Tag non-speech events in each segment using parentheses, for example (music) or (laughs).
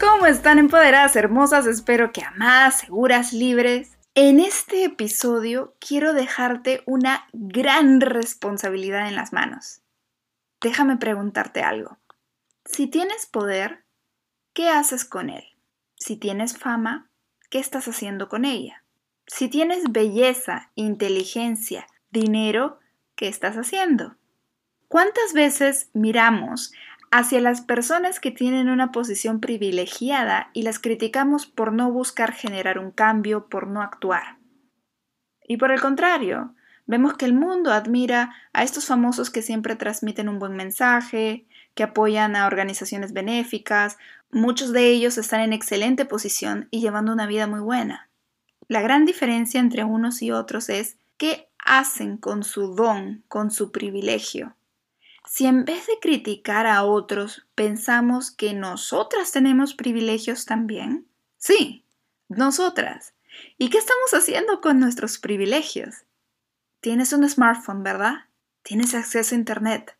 ¿Cómo están empoderadas, hermosas? Espero que amadas, seguras, libres. En este episodio quiero dejarte una gran responsabilidad en las manos. Déjame preguntarte algo. Si tienes poder, ¿qué haces con él? Si tienes fama, ¿qué estás haciendo con ella? Si tienes belleza, inteligencia, dinero, ¿qué estás haciendo? ¿Cuántas veces miramos hacia las personas que tienen una posición privilegiada y las criticamos por no buscar generar un cambio, por no actuar. Y por el contrario, vemos que el mundo admira a estos famosos que siempre transmiten un buen mensaje, que apoyan a organizaciones benéficas, muchos de ellos están en excelente posición y llevando una vida muy buena. La gran diferencia entre unos y otros es qué hacen con su don, con su privilegio. Si en vez de criticar a otros pensamos que nosotras tenemos privilegios también, sí, nosotras. ¿Y qué estamos haciendo con nuestros privilegios? Tienes un smartphone, ¿verdad? Tienes acceso a Internet.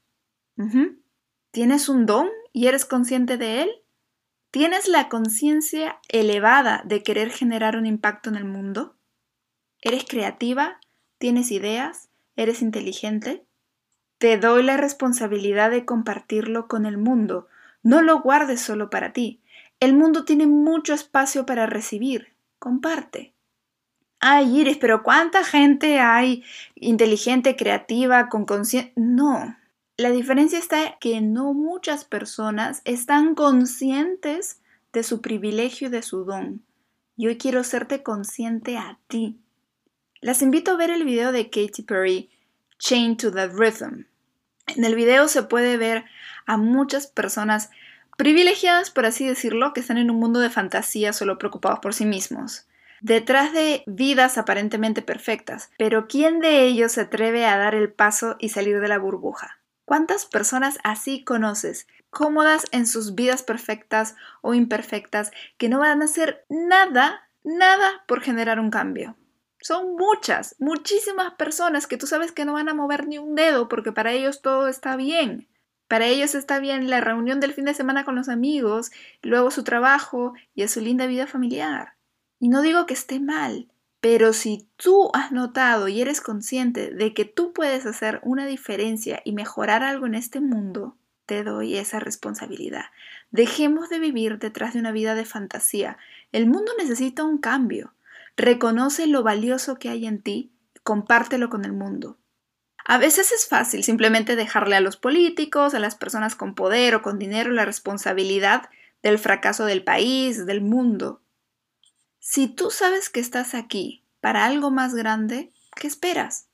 ¿Tienes un don y eres consciente de él? ¿Tienes la conciencia elevada de querer generar un impacto en el mundo? ¿Eres creativa? ¿Tienes ideas? ¿Eres inteligente? Te doy la responsabilidad de compartirlo con el mundo. No lo guardes solo para ti. El mundo tiene mucho espacio para recibir. Comparte. Ay, Iris, pero ¿cuánta gente hay inteligente, creativa, con conciencia? No. La diferencia está que no muchas personas están conscientes de su privilegio y de su don. Y hoy quiero hacerte consciente a ti. Las invito a ver el video de Katy Perry, Chain to the Rhythm. En el video se puede ver a muchas personas privilegiadas, por así decirlo, que están en un mundo de fantasía solo preocupados por sí mismos, detrás de vidas aparentemente perfectas. Pero ¿quién de ellos se atreve a dar el paso y salir de la burbuja? ¿Cuántas personas así conoces, cómodas en sus vidas perfectas o imperfectas, que no van a hacer nada, nada por generar un cambio? Son muchas, muchísimas personas que tú sabes que no van a mover ni un dedo porque para ellos todo está bien. Para ellos está bien la reunión del fin de semana con los amigos, luego su trabajo y su linda vida familiar. Y no digo que esté mal, pero si tú has notado y eres consciente de que tú puedes hacer una diferencia y mejorar algo en este mundo, te doy esa responsabilidad. Dejemos de vivir detrás de una vida de fantasía. El mundo necesita un cambio. Reconoce lo valioso que hay en ti, compártelo con el mundo. A veces es fácil simplemente dejarle a los políticos, a las personas con poder o con dinero la responsabilidad del fracaso del país, del mundo. Si tú sabes que estás aquí para algo más grande, ¿qué esperas?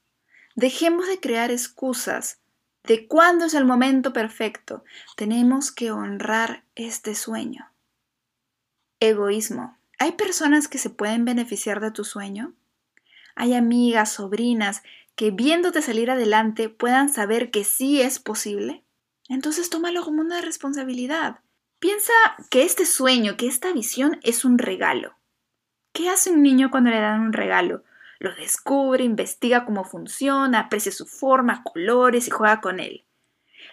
Dejemos de crear excusas de cuándo es el momento perfecto. Tenemos que honrar este sueño. Egoísmo. ¿Hay personas que se pueden beneficiar de tu sueño? ¿Hay amigas, sobrinas que viéndote salir adelante puedan saber que sí es posible? Entonces tómalo como una responsabilidad. Piensa que este sueño, que esta visión es un regalo. ¿Qué hace un niño cuando le dan un regalo? Lo descubre, investiga cómo funciona, aprecia su forma, colores y juega con él.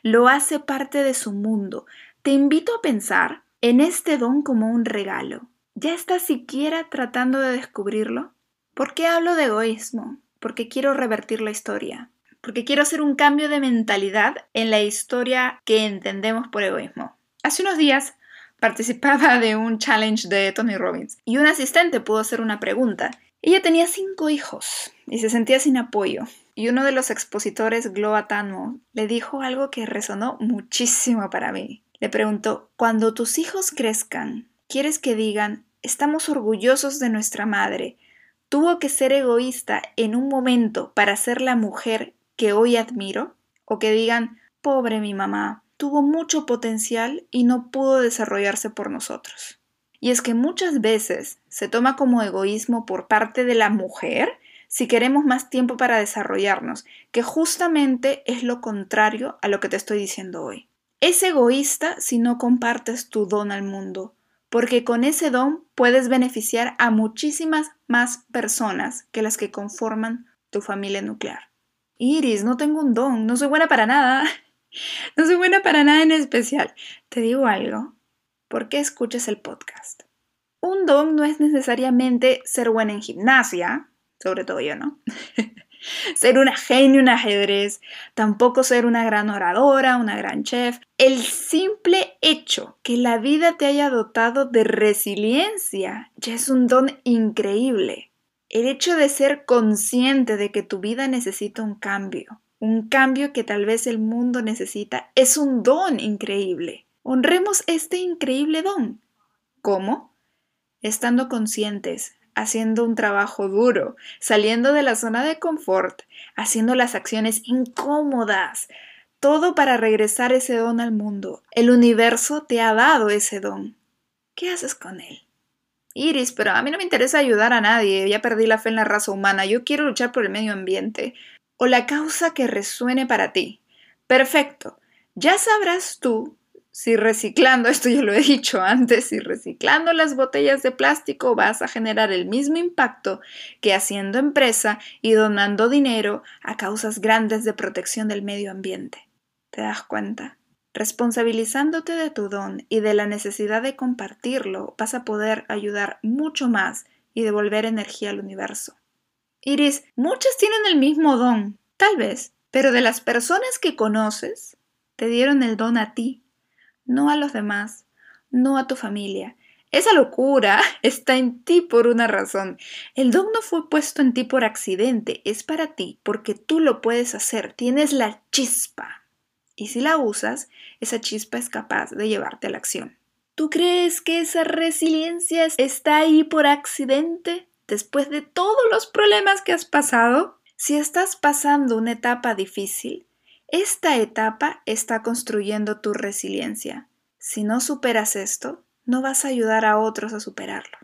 Lo hace parte de su mundo. Te invito a pensar en este don como un regalo. ¿Ya estás siquiera tratando de descubrirlo? ¿Por qué hablo de egoísmo? Porque quiero revertir la historia. Porque quiero hacer un cambio de mentalidad en la historia que entendemos por egoísmo. Hace unos días participaba de un challenge de Tony Robbins y un asistente pudo hacer una pregunta. Ella tenía cinco hijos y se sentía sin apoyo. Y uno de los expositores, Gloa Tano, le dijo algo que resonó muchísimo para mí. Le preguntó, cuando tus hijos crezcan, ¿quieres que digan, estamos orgullosos de nuestra madre. ¿Tuvo que ser egoísta en un momento para ser la mujer que hoy admiro? ¿O que digan, pobre mi mamá, tuvo mucho potencial y no pudo desarrollarse por nosotros. Y es que muchas veces se toma como egoísmo por parte de la mujer si queremos más tiempo para desarrollarnos, que justamente es lo contrario a lo que te estoy diciendo hoy. Es egoísta si no compartes tu don al mundo, porque con ese don puedes beneficiar a muchísimas más personas que las que conforman tu familia nuclear. Iris, no tengo un don, no soy buena para nada. (laughs) No soy buena para nada en especial. Te digo algo, ¿por qué escuchas el podcast? Un don no es necesariamente ser buena en gimnasia, sobre todo yo, ¿no? (laughs) ser una genio en ajedrez, tampoco ser una gran oradora, una gran chef. El simple hecho que la vida te haya dotado de resiliencia ya es un don increíble. El hecho de ser consciente de que tu vida necesita un cambio, un cambio que tal vez el mundo necesita, es un don increíble. Honremos este increíble don. ¿Cómo? Estando conscientes haciendo un trabajo duro, saliendo de la zona de confort, haciendo las acciones incómodas, todo para regresar ese don al mundo. El universo te ha dado ese don. ¿Qué haces con él? Iris, pero a mí no me interesa ayudar a nadie, ya perdí la fe en la raza humana, yo quiero luchar por el medio ambiente. O la causa que resuene para ti. Perfecto, ya sabrás tú si reciclando, (laughs) esto yo lo he dicho antes, si reciclando las botellas de plástico vas a generar el mismo impacto que haciendo empresa y donando dinero a causas grandes de protección del medio ambiente. ¿Te das cuenta? Responsabilizándote de tu don y de la necesidad de compartirlo, vas a poder ayudar mucho más y devolver energía al universo. Iris, muchas tienen el mismo don, tal vez, pero de las personas que conoces, te dieron el don a ti no a los demás, no a tu familia. Esa locura (laughs) está en ti por una razón. El don no fue puesto en ti por accidente, es para ti porque tú lo puedes hacer, tienes la chispa. Y si la usas, esa chispa es capaz de llevarte a la acción. ¿Tú crees que esa resiliencia está ahí por accidente? Después de todos los problemas que has pasado, si estás pasando una etapa difícil, esta etapa está construyendo tu resiliencia. Si no superas esto, no vas a ayudar a otros a superarlo.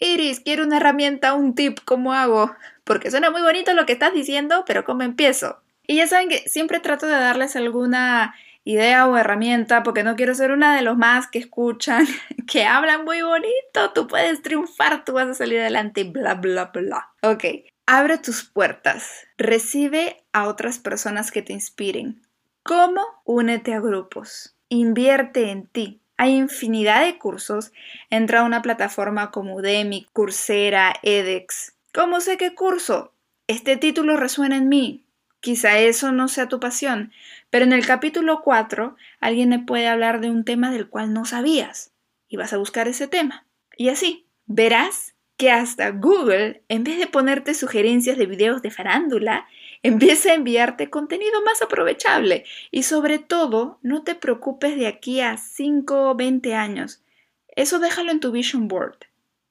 Iris, quiero una herramienta, un tip, ¿cómo hago? Porque suena muy bonito lo que estás diciendo, pero ¿cómo empiezo? Y ya saben que siempre trato de darles alguna idea o herramienta, porque no quiero ser una de los más que escuchan, (laughs) que hablan muy bonito, tú puedes triunfar, tú vas a salir adelante, bla, bla, bla. Ok, Abre tus puertas. Recibe a otras personas que te inspiren. ¿Cómo? Únete a grupos. Invierte en ti. Hay infinidad de cursos. Entra a una plataforma como Udemy, Coursera, edX. ¿Cómo sé qué curso? Este título resuena en mí. Quizá eso no sea tu pasión, pero en el capítulo 4 alguien me puede hablar de un tema del cual no sabías y vas a buscar ese tema. Y así, verás que hasta Google, en vez de ponerte sugerencias de videos de farándula, empieza a enviarte contenido más aprovechable. Y sobre todo, no te preocupes de aquí a 5 o 20 años. Eso déjalo en tu vision board,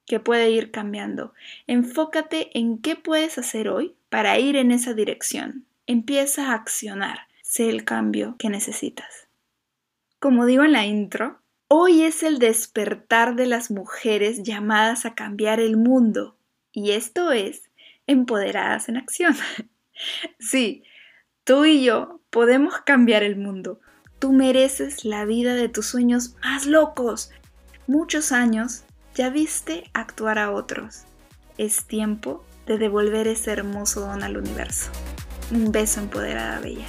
que puede ir cambiando. Enfócate en qué puedes hacer hoy para ir en esa dirección. Empieza a accionar. Sé el cambio que necesitas. Como digo en la intro, Hoy es el despertar de las mujeres llamadas a cambiar el mundo. Y esto es Empoderadas en Acción. (laughs) sí, tú y yo podemos cambiar el mundo. Tú mereces la vida de tus sueños más locos. Muchos años ya viste actuar a otros. Es tiempo de devolver ese hermoso don al universo. Un beso empoderada, Bella.